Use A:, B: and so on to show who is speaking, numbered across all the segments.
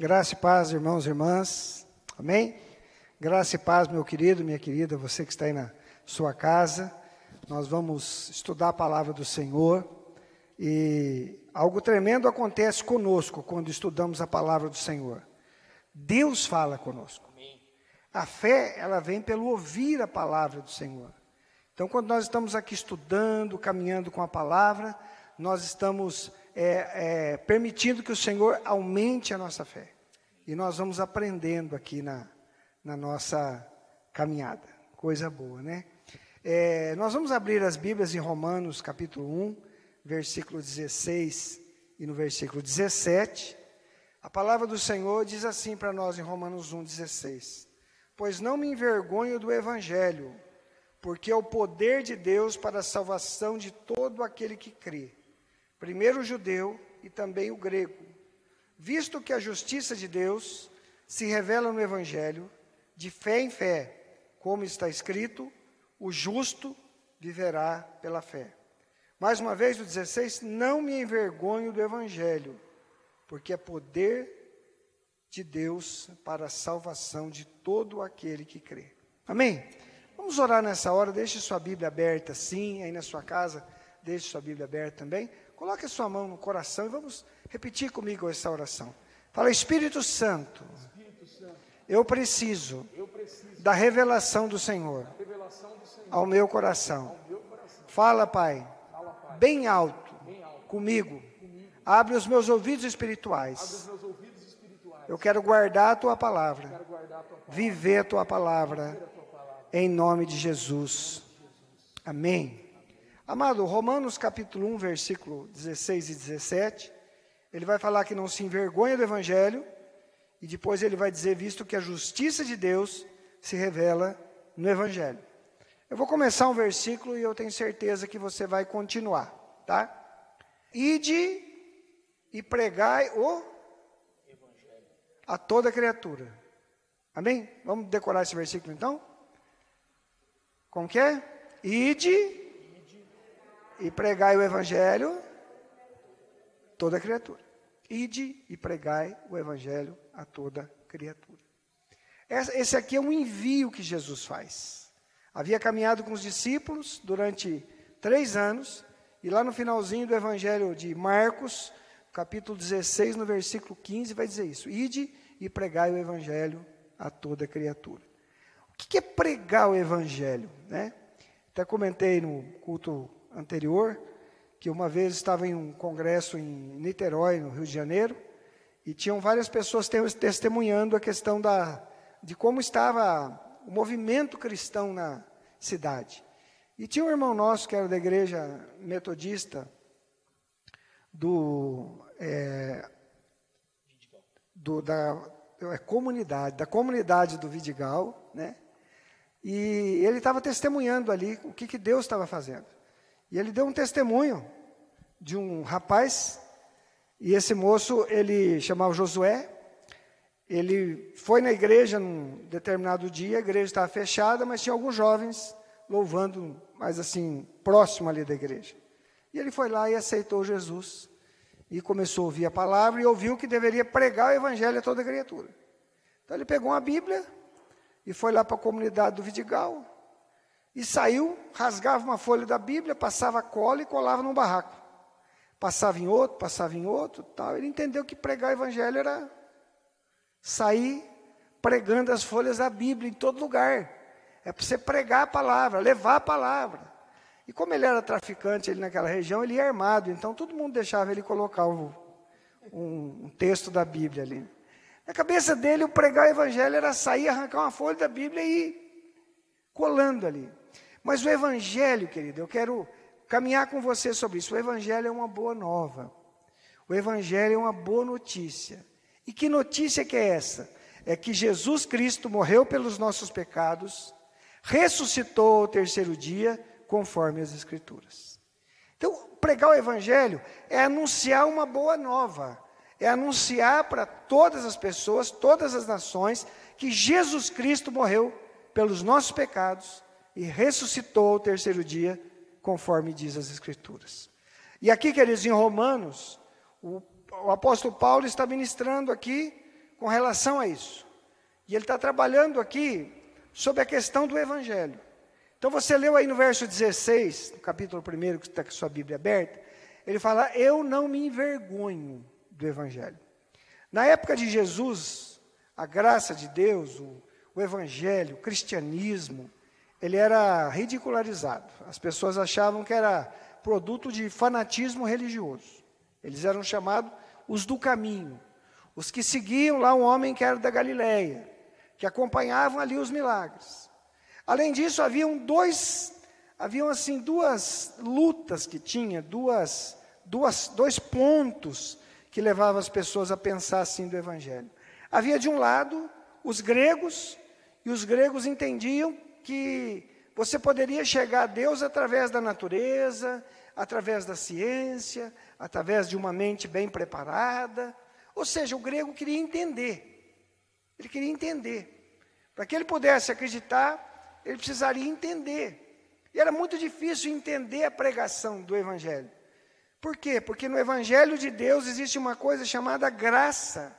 A: Graça e paz, irmãos e irmãs. Amém? Graça e paz, meu querido, minha querida, você que está aí na sua casa. Nós vamos estudar a palavra do Senhor e algo tremendo acontece conosco quando estudamos a palavra do Senhor. Deus fala conosco. A fé, ela vem pelo ouvir a palavra do Senhor. Então, quando nós estamos aqui estudando, caminhando com a palavra, nós estamos é, é, permitindo que o Senhor aumente a nossa fé. E nós vamos aprendendo aqui na, na nossa caminhada. Coisa boa, né? É, nós vamos abrir as Bíblias em Romanos, capítulo 1, versículo 16 e no versículo 17. A palavra do Senhor diz assim para nós em Romanos 1, 16: Pois não me envergonho do Evangelho, porque é o poder de Deus para a salvação de todo aquele que crê primeiro o judeu e também o grego, visto que a justiça de Deus se revela no Evangelho, de fé em fé, como está escrito: o justo viverá pela fé. Mais uma vez, o 16: Não me envergonho do Evangelho, porque é poder de Deus para a salvação de todo aquele que crê. Amém? Vamos orar nessa hora, deixe sua Bíblia aberta sim, aí na sua casa, deixe sua Bíblia aberta também. Coloque a sua mão no coração e vamos repetir comigo essa oração. Fala, Espírito Santo, eu preciso da revelação do Senhor ao meu coração. Fala, Pai, bem alto comigo. Abre os meus ouvidos espirituais. Eu quero guardar a tua palavra, viver a tua palavra, em nome de Jesus. Amém. Amado, Romanos capítulo 1, versículo 16 e 17, ele vai falar que não se envergonha do evangelho, e depois ele vai dizer, visto que a justiça de Deus se revela no evangelho. Eu vou começar um versículo e eu tenho certeza que você vai continuar, tá? Ide e pregai o evangelho a toda criatura. Amém? Vamos decorar esse versículo então? Como que é? Ide e pregai o evangelho toda criatura. Ide e pregai o evangelho a toda criatura. Esse aqui é um envio que Jesus faz. Havia caminhado com os discípulos durante três anos, e lá no finalzinho do evangelho de Marcos, capítulo 16, no versículo 15, vai dizer isso: Ide e pregai o evangelho a toda criatura. O que é pregar o evangelho? Né? Até comentei no culto anterior, que uma vez estava em um congresso em Niterói, no Rio de Janeiro, e tinham várias pessoas testemunhando a questão da, de como estava o movimento cristão na cidade. E tinha um irmão nosso, que era da igreja metodista, do, é, do da é, comunidade, da comunidade do Vidigal, né? E ele estava testemunhando ali o que, que Deus estava fazendo. E ele deu um testemunho de um rapaz, e esse moço, ele chamava Josué, ele foi na igreja num determinado dia, a igreja estava fechada, mas tinha alguns jovens louvando, mais assim, próximo ali da igreja. E ele foi lá e aceitou Jesus, e começou a ouvir a palavra, e ouviu que deveria pregar o evangelho a toda criatura. Então ele pegou uma Bíblia, e foi lá para a comunidade do Vidigal, e saiu, rasgava uma folha da Bíblia, passava cola e colava num barraco. Passava em outro, passava em outro, tal. Ele entendeu que pregar o evangelho era sair pregando as folhas da Bíblia em todo lugar. É para você pregar a palavra, levar a palavra. E como ele era traficante ali naquela região, ele ia armado, então todo mundo deixava ele colocar o, um, um texto da Bíblia ali. Na cabeça dele, o pregar o evangelho era sair, arrancar uma folha da Bíblia e ir colando ali. Mas o Evangelho, querido, eu quero caminhar com você sobre isso. O Evangelho é uma boa nova. O Evangelho é uma boa notícia. E que notícia que é essa? É que Jesus Cristo morreu pelos nossos pecados, ressuscitou ao terceiro dia, conforme as Escrituras. Então, pregar o Evangelho é anunciar uma boa nova, é anunciar para todas as pessoas, todas as nações, que Jesus Cristo morreu pelos nossos pecados, e ressuscitou ao terceiro dia, conforme diz as Escrituras. E aqui, queridos, em Romanos, o, o apóstolo Paulo está ministrando aqui com relação a isso. E ele está trabalhando aqui sobre a questão do Evangelho. Então você leu aí no verso 16, no capítulo 1, que está com sua Bíblia aberta, ele fala: Eu não me envergonho do Evangelho. Na época de Jesus, a graça de Deus, o, o Evangelho, o cristianismo, ele era ridicularizado. As pessoas achavam que era produto de fanatismo religioso. Eles eram chamados os do caminho, os que seguiam lá um homem que era da Galileia, que acompanhavam ali os milagres. Além disso, haviam dois, haviam assim duas lutas que tinha, duas, duas, dois pontos que levavam as pessoas a pensar assim do evangelho. Havia de um lado os gregos, e os gregos entendiam que você poderia chegar a Deus através da natureza, através da ciência, através de uma mente bem preparada. Ou seja, o grego queria entender. Ele queria entender. Para que ele pudesse acreditar, ele precisaria entender. E era muito difícil entender a pregação do Evangelho. Por quê? Porque no Evangelho de Deus existe uma coisa chamada graça.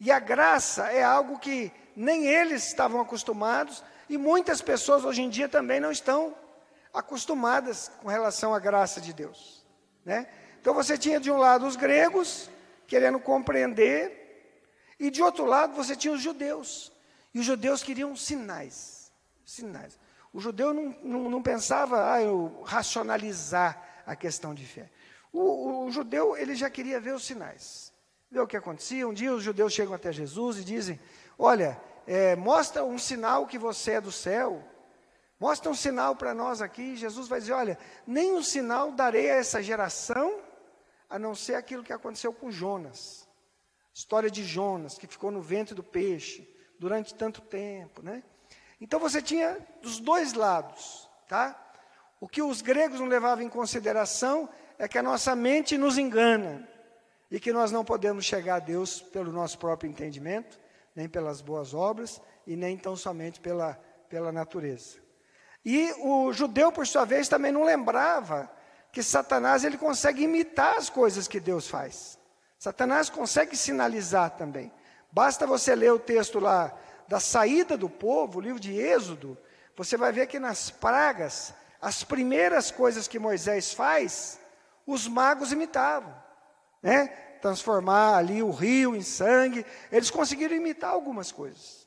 A: E a graça é algo que nem eles estavam acostumados, e muitas pessoas hoje em dia também não estão acostumadas com relação à graça de Deus. Né? Então você tinha de um lado os gregos, querendo compreender, e de outro lado você tinha os judeus. E os judeus queriam sinais. Sinais. O judeu não, não, não pensava, ah, eu racionalizar a questão de fé. O, o, judeu, ele já queria ver os sinais. Ver o que acontecia. Um dia os judeus chegam até Jesus e dizem: Olha, é, mostra um sinal que você é do céu. Mostra um sinal para nós aqui. Jesus vai dizer: Olha, nenhum sinal darei a essa geração, a não ser aquilo que aconteceu com Jonas. História de Jonas, que ficou no ventre do peixe durante tanto tempo, né? Então você tinha dos dois lados, tá? O que os gregos não levavam em consideração é que a nossa mente nos engana e que nós não podemos chegar a Deus pelo nosso próprio entendimento, nem pelas boas obras e nem tão somente pela, pela natureza. E o judeu, por sua vez, também não lembrava que Satanás ele consegue imitar as coisas que Deus faz. Satanás consegue sinalizar também. Basta você ler o texto lá da saída do povo, o livro de Êxodo, você vai ver que nas pragas, as primeiras coisas que Moisés faz, os magos imitavam, né? Transformar ali o rio em sangue. Eles conseguiram imitar algumas coisas.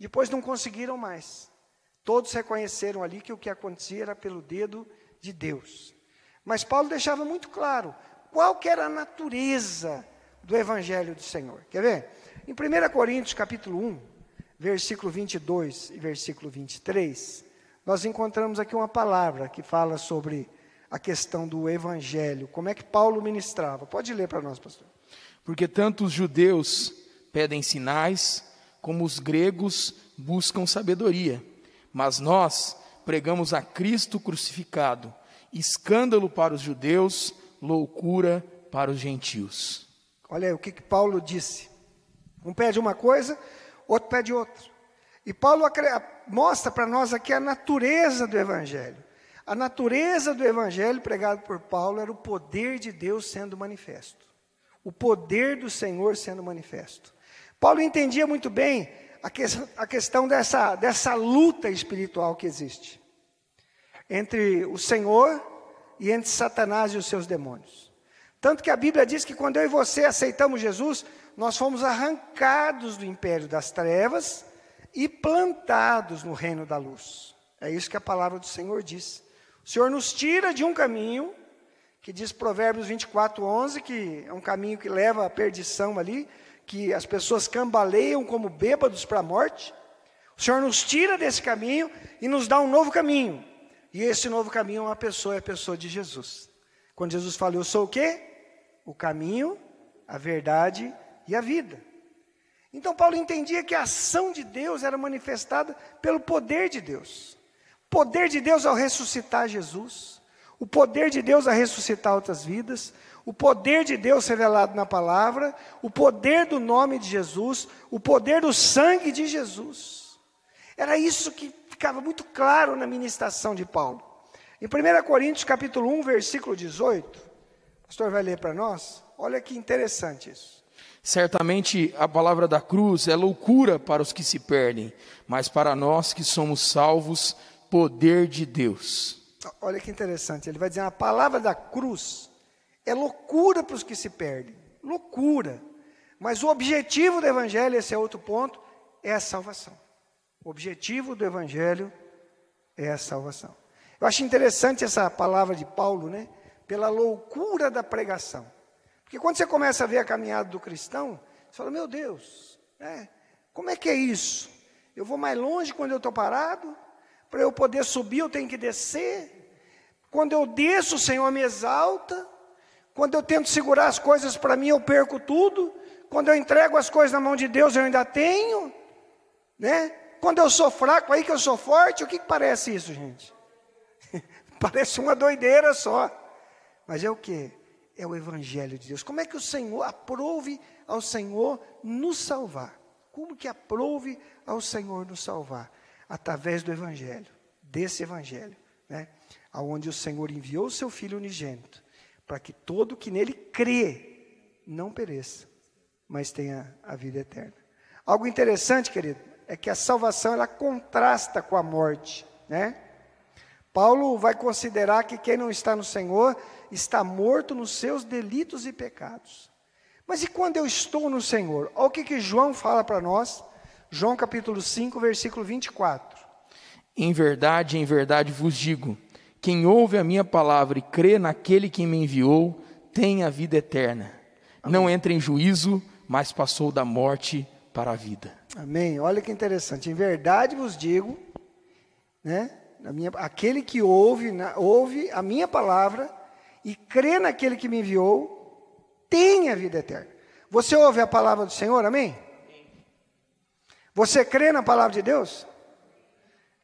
A: Depois não conseguiram mais. Todos reconheceram ali que o que acontecia era pelo dedo de Deus. Mas Paulo deixava muito claro qual que era a natureza do evangelho do Senhor. Quer ver? Em 1 Coríntios capítulo 1, versículo 22 e versículo 23, nós encontramos aqui uma palavra que fala sobre a questão do evangelho. Como é que Paulo ministrava? Pode ler para nós, pastor.
B: Porque tanto os judeus pedem sinais, como os gregos buscam sabedoria. Mas nós pregamos a Cristo crucificado, escândalo para os judeus, loucura para os gentios.
A: Olha aí o que, que Paulo disse. Um pede uma coisa, outro pede outra. E Paulo mostra para nós aqui a natureza do Evangelho. A natureza do evangelho pregado por Paulo era o poder de Deus sendo manifesto. O poder do Senhor sendo manifesto. Paulo entendia muito bem a, que, a questão dessa, dessa luta espiritual que existe entre o Senhor e entre Satanás e os seus demônios. Tanto que a Bíblia diz que quando eu e você aceitamos Jesus, nós fomos arrancados do império das trevas e plantados no reino da luz. É isso que a palavra do Senhor diz. O Senhor nos tira de um caminho, que diz Provérbios 24, 11, que é um caminho que leva à perdição ali, que as pessoas cambaleiam como bêbados para a morte. O Senhor nos tira desse caminho e nos dá um novo caminho. E esse novo caminho é uma pessoa, é a pessoa de Jesus. Quando Jesus fala, eu sou o quê? O caminho, a verdade e a vida. Então Paulo entendia que a ação de Deus era manifestada pelo poder de Deus poder de Deus ao ressuscitar Jesus, o poder de Deus a ressuscitar outras vidas, o poder de Deus revelado na palavra, o poder do nome de Jesus, o poder do sangue de Jesus. Era isso que ficava muito claro na ministração de Paulo. Em 1 Coríntios capítulo 1, versículo 18, o pastor vai ler para nós. Olha que interessante isso.
B: Certamente a palavra da cruz é loucura para os que se perdem, mas para nós que somos salvos, poder de Deus.
A: Olha que interessante, ele vai dizer: a palavra da cruz é loucura para os que se perdem, loucura. Mas o objetivo do Evangelho, esse é outro ponto, é a salvação. O objetivo do Evangelho é a salvação. Eu acho interessante essa palavra de Paulo, né? Pela loucura da pregação. Porque quando você começa a ver a caminhada do cristão, você fala, meu Deus, né? como é que é isso? Eu vou mais longe quando eu estou parado? Para eu poder subir, eu tenho que descer? Quando eu desço, o Senhor me exalta? Quando eu tento segurar as coisas para mim, eu perco tudo? Quando eu entrego as coisas na mão de Deus, eu ainda tenho? Né? Quando eu sou fraco, aí que eu sou forte, o que, que parece isso, gente? parece uma doideira só. Mas é o que? é o Evangelho de Deus. Como é que o Senhor aprove ao Senhor nos salvar? Como que aprove ao Senhor nos salvar? Através do Evangelho, desse Evangelho, né? Onde o Senhor enviou o seu Filho unigênito, para que todo que nele crê não pereça, mas tenha a vida eterna. Algo interessante, querido, é que a salvação ela contrasta com a morte, né? Paulo vai considerar que quem não está no Senhor está morto nos seus delitos e pecados. Mas e quando eu estou no Senhor? Olha o que, que João fala para nós, João capítulo 5, versículo 24.
B: Em verdade, em verdade vos digo: quem ouve a minha palavra e crê naquele que me enviou, tem a vida eterna. Amém. Não entra em juízo, mas passou da morte para a vida.
A: Amém. Olha que interessante. Em verdade vos digo, né? minha, aquele que ouve, na, ouve a minha palavra e crê naquele que me enviou, tem a vida eterna. Você ouve a palavra do Senhor, amém? Você crê na palavra de Deus?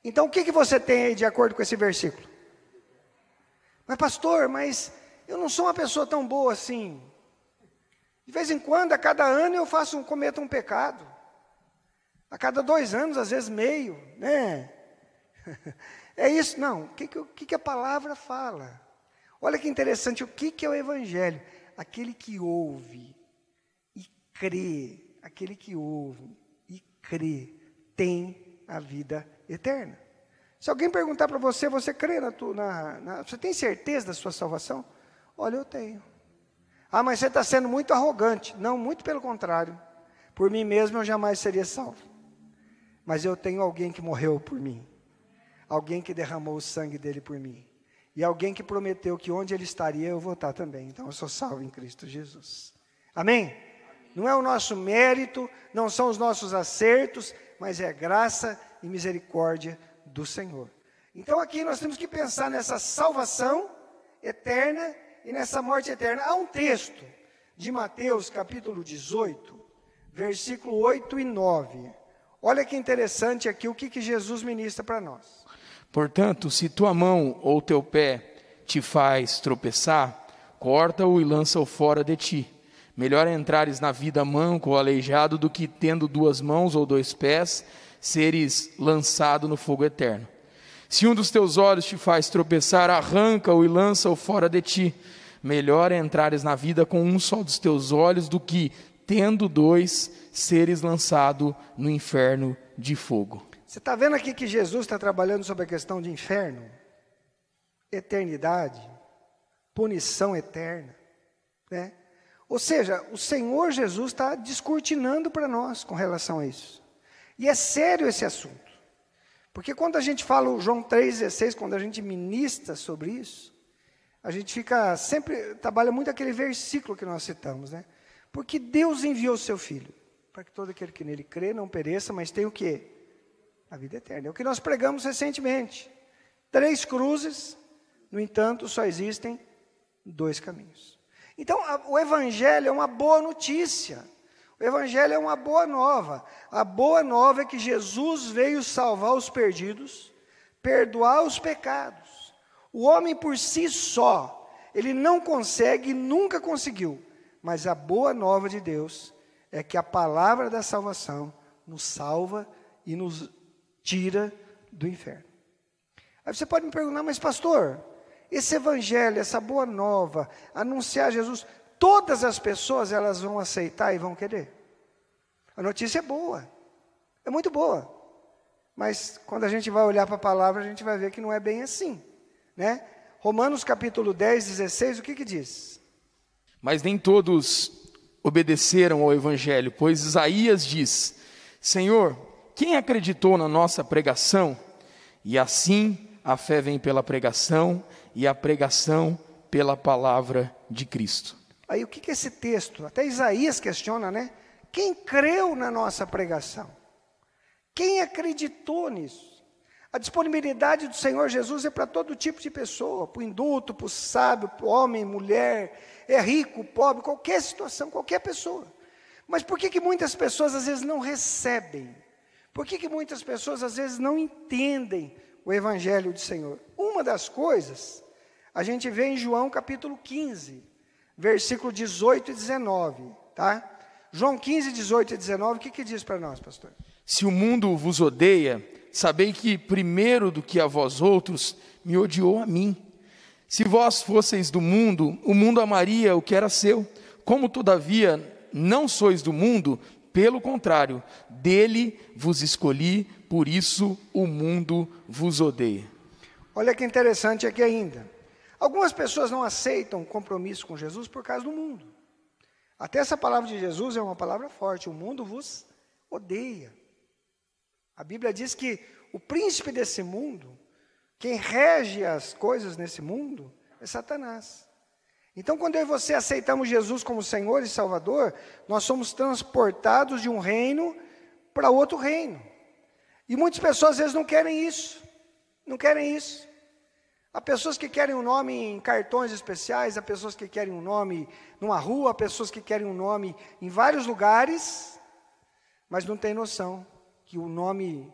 A: Então o que, que você tem aí de acordo com esse versículo? Mas pastor, mas eu não sou uma pessoa tão boa assim. De vez em quando, a cada ano eu faço um, cometo um pecado. A cada dois anos, às vezes meio, né? É isso? Não. O que, que, que a palavra fala? Olha que interessante. O que, que é o Evangelho? Aquele que ouve e crê, aquele que ouve crê, tem a vida eterna. Se alguém perguntar para você, você crê na, tua, na, na, Você tem certeza da sua salvação? Olha, eu tenho. Ah, mas você está sendo muito arrogante. Não, muito pelo contrário. Por mim mesmo eu jamais seria salvo. Mas eu tenho alguém que morreu por mim alguém que derramou o sangue dele por mim. E alguém que prometeu que onde ele estaria eu vou estar também. Então eu sou salvo em Cristo Jesus. Amém? Não é o nosso mérito, não são os nossos acertos, mas é graça e misericórdia do Senhor. Então aqui nós temos que pensar nessa salvação eterna e nessa morte eterna. Há um texto de Mateus capítulo 18, versículo 8 e 9. Olha que interessante aqui o que, que Jesus ministra para nós.
B: Portanto, se tua mão ou teu pé te faz tropeçar, corta-o e lança-o fora de ti. Melhor entrares na vida manco ou aleijado do que tendo duas mãos ou dois pés, seres lançado no fogo eterno. Se um dos teus olhos te faz tropeçar, arranca-o e lança-o fora de ti. Melhor entrares na vida com um só dos teus olhos do que, tendo dois, seres lançado no inferno de fogo.
A: Você está vendo aqui que Jesus está trabalhando sobre a questão de inferno, eternidade, punição eterna, né? Ou seja, o Senhor Jesus está descortinando para nós com relação a isso. E é sério esse assunto. Porque quando a gente fala, o João 3,16, quando a gente ministra sobre isso, a gente fica sempre, trabalha muito aquele versículo que nós citamos, né? Porque Deus enviou o seu Filho, para que todo aquele que nele crê não pereça, mas tenha o quê? a vida eterna. É o que nós pregamos recentemente. Três cruzes, no entanto, só existem dois caminhos. Então, a, o Evangelho é uma boa notícia. O Evangelho é uma boa nova. A boa nova é que Jesus veio salvar os perdidos, perdoar os pecados. O homem por si só, ele não consegue, nunca conseguiu. Mas a boa nova de Deus é que a palavra da salvação nos salva e nos tira do inferno. Aí você pode me perguntar, mas pastor, esse evangelho, essa boa nova, anunciar Jesus, todas as pessoas elas vão aceitar e vão querer. A notícia é boa, é muito boa. Mas quando a gente vai olhar para a palavra, a gente vai ver que não é bem assim, né? Romanos capítulo 10, 16, o que que diz?
B: Mas nem todos obedeceram ao evangelho, pois Isaías diz: Senhor, quem acreditou na nossa pregação? E assim a fé vem pela pregação e a pregação pela palavra de Cristo.
A: Aí o que que esse texto? Até Isaías questiona, né? Quem creu na nossa pregação? Quem acreditou nisso? A disponibilidade do Senhor Jesus é para todo tipo de pessoa, para o indulto, para o sábio, para o homem, mulher, é rico, pobre, qualquer situação, qualquer pessoa. Mas por que, que muitas pessoas às vezes não recebem? Por que, que muitas pessoas às vezes não entendem o Evangelho do Senhor? Uma das coisas, a gente vê em João capítulo 15, versículo 18 e 19, tá? João 15, 18 e 19, o que, que diz para nós, pastor?
B: Se o mundo vos odeia, sabei que primeiro do que a vós outros, me odiou a mim. Se vós fosseis do mundo, o mundo amaria o que era seu. Como todavia não sois do mundo, pelo contrário, dele vos escolhi, por isso o mundo vos odeia.
A: Olha que interessante aqui ainda. Algumas pessoas não aceitam compromisso com Jesus por causa do mundo. Até essa palavra de Jesus é uma palavra forte. O mundo vos odeia. A Bíblia diz que o príncipe desse mundo, quem rege as coisas nesse mundo, é Satanás. Então, quando eu e você aceitamos Jesus como Senhor e Salvador, nós somos transportados de um reino para outro reino. E muitas pessoas às vezes não querem isso. Não querem isso. Há pessoas que querem um nome em cartões especiais, há pessoas que querem um nome numa rua, há pessoas que querem um nome em vários lugares, mas não tem noção que o nome,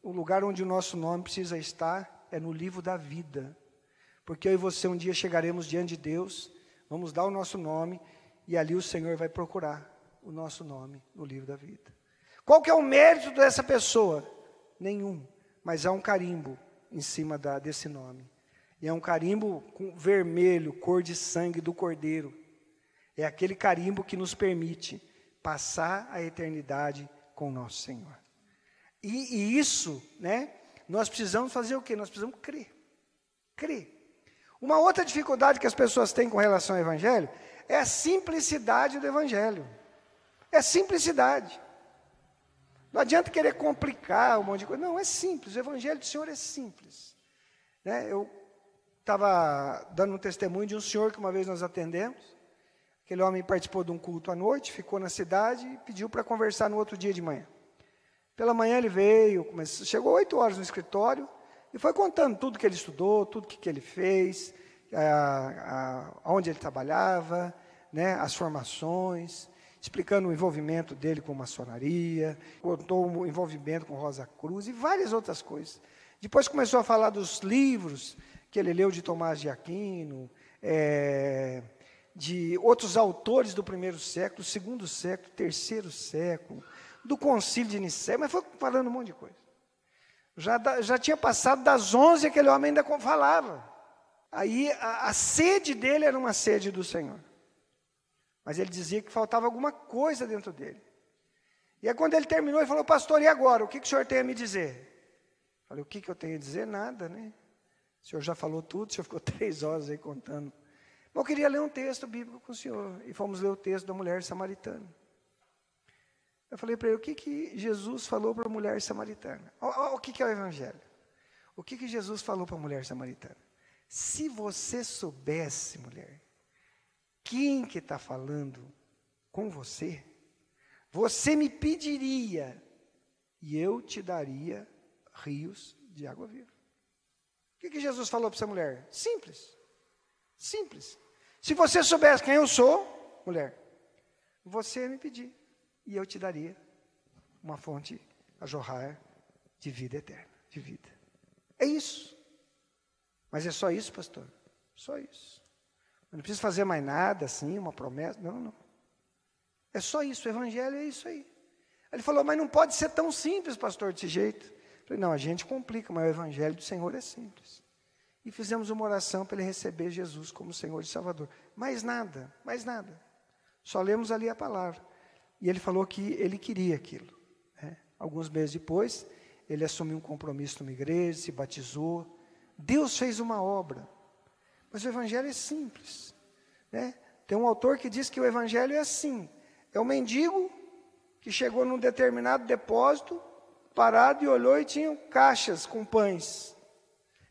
A: o lugar onde o nosso nome precisa estar é no livro da vida. Porque eu e você um dia chegaremos diante de Deus, vamos dar o nosso nome e ali o Senhor vai procurar o nosso nome no livro da vida. Qual que é o mérito dessa pessoa? Nenhum, mas há um carimbo em cima da, desse nome. E é um carimbo vermelho, cor de sangue do cordeiro. É aquele carimbo que nos permite passar a eternidade com nosso Senhor. E, e isso, né? Nós precisamos fazer o quê? Nós precisamos crer. Crer. Uma outra dificuldade que as pessoas têm com relação ao Evangelho é a simplicidade do Evangelho. É simplicidade. Não adianta querer complicar um monte de coisa. Não, é simples. O Evangelho do Senhor é simples. Né? Eu estava dando um testemunho de um senhor que uma vez nós atendemos. Aquele homem participou de um culto à noite, ficou na cidade e pediu para conversar no outro dia de manhã. Pela manhã ele veio, começou, chegou oito horas no escritório e foi contando tudo que ele estudou, tudo que, que ele fez, a, a, onde ele trabalhava, né, as formações, explicando o envolvimento dele com maçonaria, contou o envolvimento com Rosa Cruz e várias outras coisas. Depois começou a falar dos livros que ele leu de Tomás de Aquino, é, de outros autores do primeiro século, segundo século, terceiro século, do concílio de Nicéia, mas foi falando um monte de coisa. Já, já tinha passado das 11 aquele homem ainda falava. Aí a, a sede dele era uma sede do Senhor. Mas ele dizia que faltava alguma coisa dentro dele. E aí quando ele terminou, ele falou, pastor, e agora? O que, que o senhor tem a me dizer? Eu falei, o que, que eu tenho a dizer? Nada, né? O senhor já falou tudo, o senhor ficou três horas aí contando. Mas eu queria ler um texto bíblico com o senhor. E fomos ler o texto da mulher samaritana. Eu falei para ele, o que, que Jesus falou para a mulher samaritana? O, o, o que, que é o Evangelho? O que, que Jesus falou para a mulher samaritana? Se você soubesse, mulher, quem que está falando com você, você me pediria e eu te daria rios de água viva. O que, que Jesus falou para essa mulher? Simples. Simples. Se você soubesse quem eu sou, mulher, você me pedir e eu te daria uma fonte a jorrar de vida eterna, de vida. É isso. Mas é só isso, pastor? Só isso. Eu não preciso fazer mais nada assim, uma promessa. Não, não. É só isso, o evangelho é isso aí. Ele falou, mas não pode ser tão simples, pastor, desse jeito. Eu falei, não, a gente complica, mas o evangelho do Senhor é simples. E fizemos uma oração para ele receber Jesus como Senhor e Salvador. Mais nada, mais nada. Só lemos ali a palavra. E ele falou que ele queria aquilo. Né? Alguns meses depois, ele assumiu um compromisso numa igreja, se batizou. Deus fez uma obra. Mas o evangelho é simples. Né? Tem um autor que diz que o evangelho é assim: é o mendigo que chegou num determinado depósito, parado e olhou e tinha caixas com pães.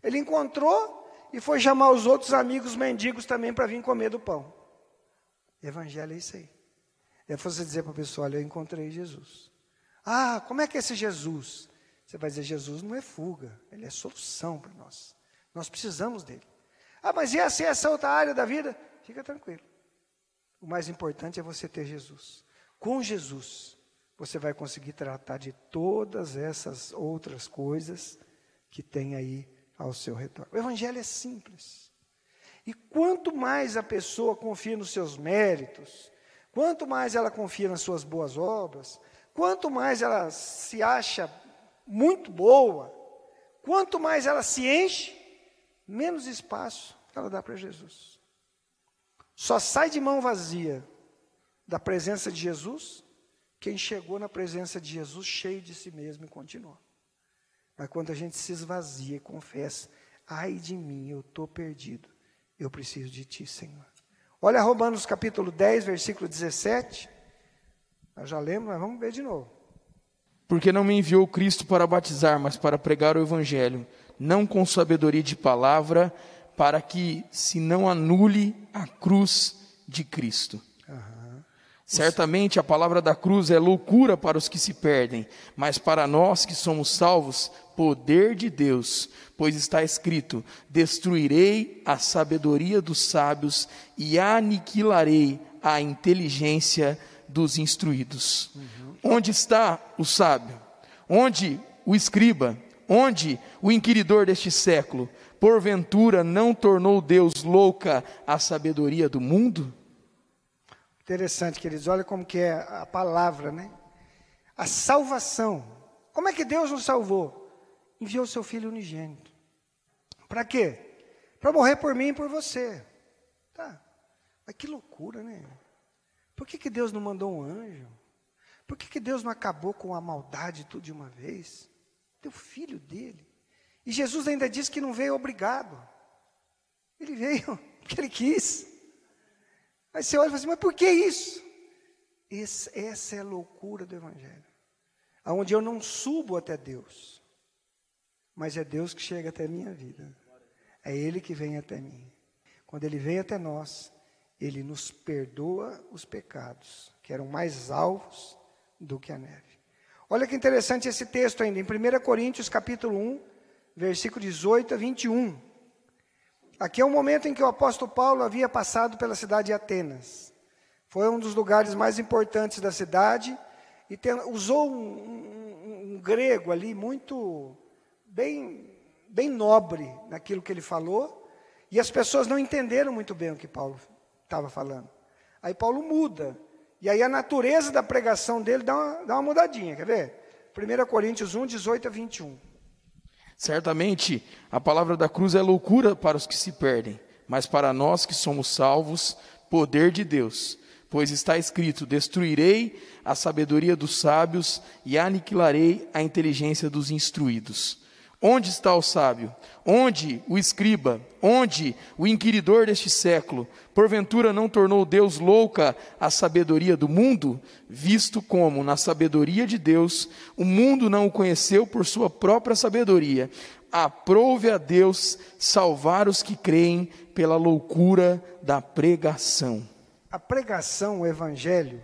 A: Ele encontrou e foi chamar os outros amigos mendigos também para vir comer do pão. Evangelho é isso aí. É você dizer para a pessoa: Olha, eu encontrei Jesus. Ah, como é que é esse Jesus? Você vai dizer: Jesus não é fuga, ele é solução para nós. Nós precisamos dele. Ah, mas e essa, essa outra área da vida? Fica tranquilo. O mais importante é você ter Jesus. Com Jesus, você vai conseguir tratar de todas essas outras coisas que tem aí ao seu redor. O Evangelho é simples. E quanto mais a pessoa confia nos seus méritos, quanto mais ela confia nas suas boas obras, quanto mais ela se acha muito boa, quanto mais ela se enche, menos espaço ela dá para Jesus. Só sai de mão vazia da presença de Jesus quem chegou na presença de Jesus cheio de si mesmo e continuou. Mas quando a gente se esvazia e confessa, ai de mim, eu estou perdido, eu preciso de ti, Senhor. Olha Romanos capítulo 10, versículo 17. Nós já lemos, mas vamos ver de novo.
B: Porque não me enviou Cristo para batizar, mas para pregar o Evangelho, não com sabedoria de palavra, para que se não anule a cruz de Cristo. Certamente a palavra da cruz é loucura para os que se perdem, mas para nós que somos salvos, poder de Deus, pois está escrito: Destruirei a sabedoria dos sábios e aniquilarei a inteligência dos instruídos. Uhum. Onde está o sábio? Onde o escriba? Onde o inquiridor deste século? Porventura não tornou Deus louca a sabedoria do mundo?
A: Interessante, queridos, olha como que é a palavra, né? A salvação. Como é que Deus nos salvou? Enviou seu Filho unigênito. Para quê? Para morrer por mim e por você. Tá. Mas que loucura, né? Por que, que Deus não mandou um anjo? Por que, que Deus não acabou com a maldade tudo de uma vez? Deu filho dele. E Jesus ainda disse que não veio obrigado. Ele veio porque ele quis. Aí você olha e fala assim, mas por que isso? Esse, essa é a loucura do Evangelho. Onde eu não subo até Deus, mas é Deus que chega até a minha vida. É Ele que vem até mim. Quando Ele vem até nós, Ele nos perdoa os pecados, que eram mais alvos do que a neve. Olha que interessante esse texto ainda, em 1 Coríntios capítulo 1, versículo 18 a 21. Aqui é o momento em que o apóstolo Paulo havia passado pela cidade de Atenas. Foi um dos lugares mais importantes da cidade e tem, usou um, um, um, grego ali muito bem, bem nobre naquilo que ele falou e as pessoas não entenderam muito bem o que Paulo estava falando. Aí Paulo muda e aí a natureza da pregação dele dá uma, dá uma mudadinha, quer ver? 1 Coríntios 1, 18 a 21.
B: Certamente, a palavra da cruz é loucura para os que se perdem, mas para nós que somos salvos, poder de Deus. Pois está escrito: Destruirei a sabedoria dos sábios e aniquilarei a inteligência dos instruídos. Onde está o sábio? Onde o escriba? Onde o inquiridor deste século? Porventura não tornou Deus louca a sabedoria do mundo? Visto como, na sabedoria de Deus, o mundo não o conheceu por sua própria sabedoria. Aprove a Deus salvar os que creem pela loucura da pregação.
A: A pregação, o evangelho,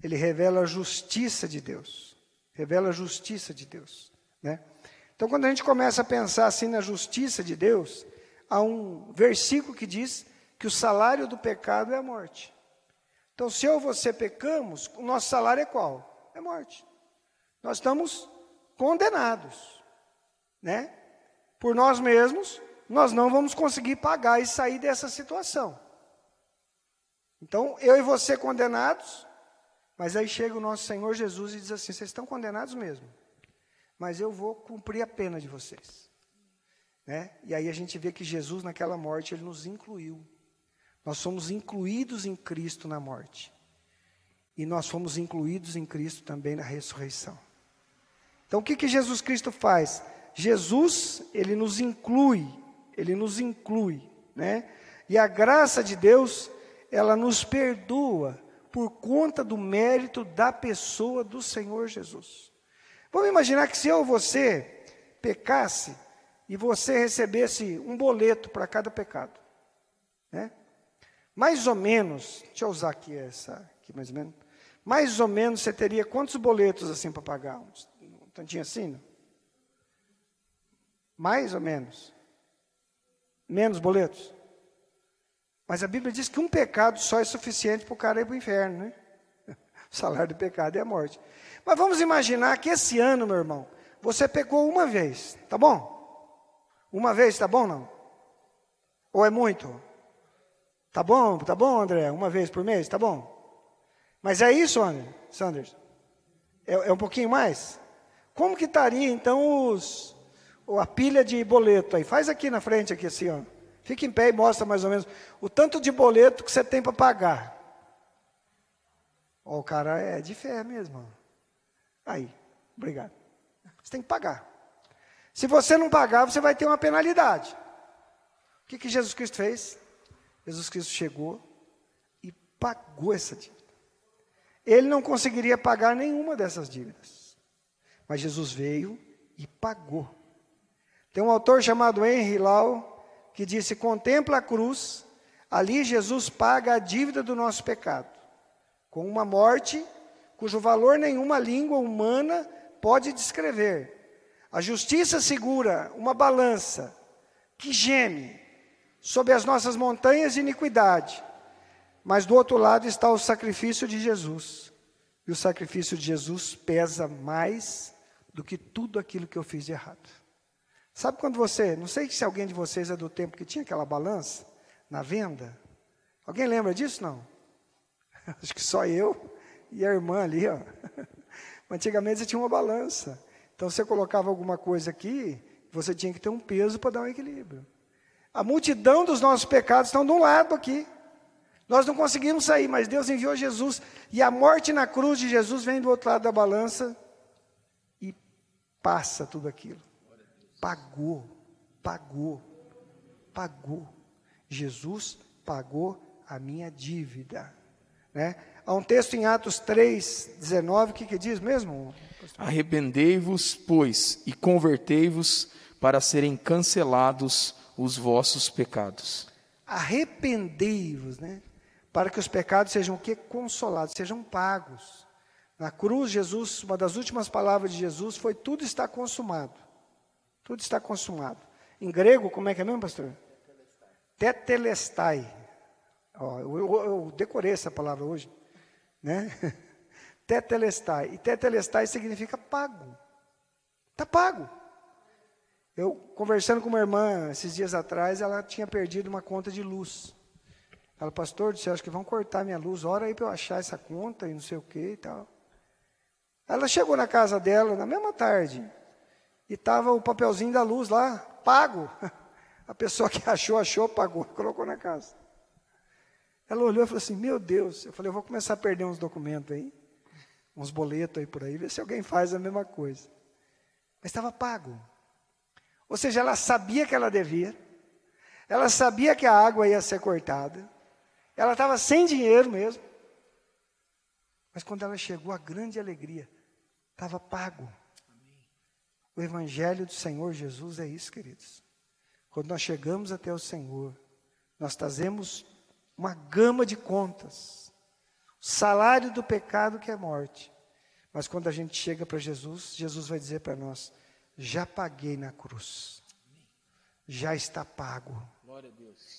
A: ele revela a justiça de Deus. Revela a justiça de Deus, né? Então, quando a gente começa a pensar assim na justiça de Deus, há um versículo que diz que o salário do pecado é a morte. Então, se eu ou você pecamos, o nosso salário é qual? É morte. Nós estamos condenados, né? Por nós mesmos, nós não vamos conseguir pagar e sair dessa situação. Então, eu e você condenados, mas aí chega o nosso Senhor Jesus e diz assim: vocês estão condenados mesmo mas eu vou cumprir a pena de vocês. Né? E aí a gente vê que Jesus, naquela morte, ele nos incluiu. Nós somos incluídos em Cristo na morte. E nós fomos incluídos em Cristo também na ressurreição. Então o que, que Jesus Cristo faz? Jesus, ele nos inclui, ele nos inclui, né? E a graça de Deus, ela nos perdoa por conta do mérito da pessoa do Senhor Jesus. Vamos imaginar que se eu ou você pecasse e você recebesse um boleto para cada pecado, né? Mais ou menos, deixa eu usar aqui essa, aqui mais ou menos, mais ou menos você teria quantos boletos assim para pagar? Um tantinho assim? Não? Mais ou menos? Menos boletos? Mas a Bíblia diz que um pecado só é suficiente para o cara ir para o inferno, né? O salário do pecado é a morte. Mas vamos imaginar que esse ano, meu irmão, você pecou uma vez, tá bom? Uma vez, tá bom não? Ou é muito? Tá bom, tá bom, André? Uma vez por mês, tá bom? Mas é isso, André, Sanders? É, é um pouquinho mais? Como que estaria então os, a pilha de boleto aí? Faz aqui na frente, aqui assim, ó. Fica em pé e mostra mais ou menos o tanto de boleto que você tem para pagar. O cara é de fé mesmo. Aí, obrigado. Você tem que pagar. Se você não pagar, você vai ter uma penalidade. O que, que Jesus Cristo fez? Jesus Cristo chegou e pagou essa dívida. Ele não conseguiria pagar nenhuma dessas dívidas. Mas Jesus veio e pagou. Tem um autor chamado Henry Lau que disse: Contempla a cruz, ali Jesus paga a dívida do nosso pecado, com uma morte cujo valor nenhuma língua humana pode descrever. A justiça segura uma balança que geme sobre as nossas montanhas de iniquidade, mas do outro lado está o sacrifício de Jesus. E o sacrifício de Jesus pesa mais do que tudo aquilo que eu fiz de errado. Sabe quando você, não sei se alguém de vocês é do tempo que tinha aquela balança na venda? Alguém lembra disso? Não? Acho que só eu e a irmã ali, ó. Antigamente você tinha uma balança. Então você colocava alguma coisa aqui, você tinha que ter um peso para dar um equilíbrio. A multidão dos nossos pecados estão de um lado aqui. Nós não conseguimos sair, mas Deus enviou Jesus. E a morte na cruz de Jesus vem do outro lado da balança e passa tudo aquilo pagou, pagou, pagou. Jesus pagou a minha dívida. Né? Há um texto em Atos 3, 19, que, que diz mesmo?
B: Arrependei-vos, pois, e convertei-vos para serem cancelados os vossos pecados.
A: Arrependei-vos, né? Para que os pecados sejam o que? Consolados, sejam pagos. Na cruz, Jesus, uma das últimas palavras de Jesus foi: tudo está consumado. Tudo está consumado. Em grego, como é que é mesmo, pastor? Tetelestai. Ó, eu, eu, eu, decorei essa palavra hoje. Né? Tetelestai. E tetelestai significa pago. Está pago. Eu, conversando com uma irmã esses dias atrás, ela tinha perdido uma conta de luz. Ela, pastor, disse, acho que vão cortar minha luz, ora aí para eu achar essa conta e não sei o que e tal. Ela chegou na casa dela na mesma tarde e estava o papelzinho da luz lá, pago. A pessoa que achou, achou, pagou, colocou na casa. Ela olhou e falou assim: Meu Deus. Eu falei: Eu vou começar a perder uns documentos aí, uns boletos aí por aí, ver se alguém faz a mesma coisa. Mas estava pago. Ou seja, ela sabia que ela devia, ela sabia que a água ia ser cortada, ela estava sem dinheiro mesmo. Mas quando ela chegou, a grande alegria, estava pago. O Evangelho do Senhor Jesus é isso, queridos. Quando nós chegamos até o Senhor, nós trazemos uma gama de contas. O salário do pecado que é morte. Mas quando a gente chega para Jesus, Jesus vai dizer para nós: já paguei na cruz. Já está pago.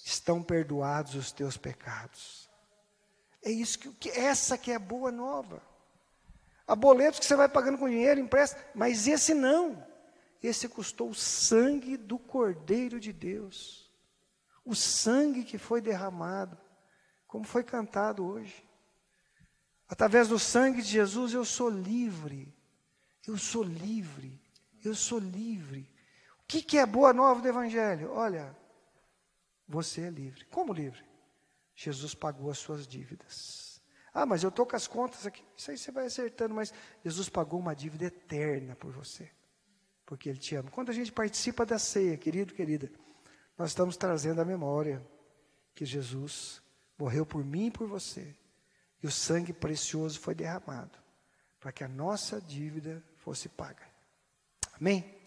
A: Estão perdoados os teus pecados. É isso que, que essa que é a boa nova. Há boletos que você vai pagando com dinheiro, empresta, mas esse não. Esse custou o sangue do Cordeiro de Deus. O sangue que foi derramado, como foi cantado hoje. Através do sangue de Jesus eu sou livre. Eu sou livre. Eu sou livre. O que, que é boa nova do Evangelho? Olha, você é livre. Como livre? Jesus pagou as suas dívidas. Ah, mas eu estou com as contas aqui. Isso aí você vai acertando, mas Jesus pagou uma dívida eterna por você. Porque Ele te ama. Quando a gente participa da ceia, querido, querida, nós estamos trazendo a memória que Jesus morreu por mim e por você. E o sangue precioso foi derramado para que a nossa dívida fosse paga. Amém?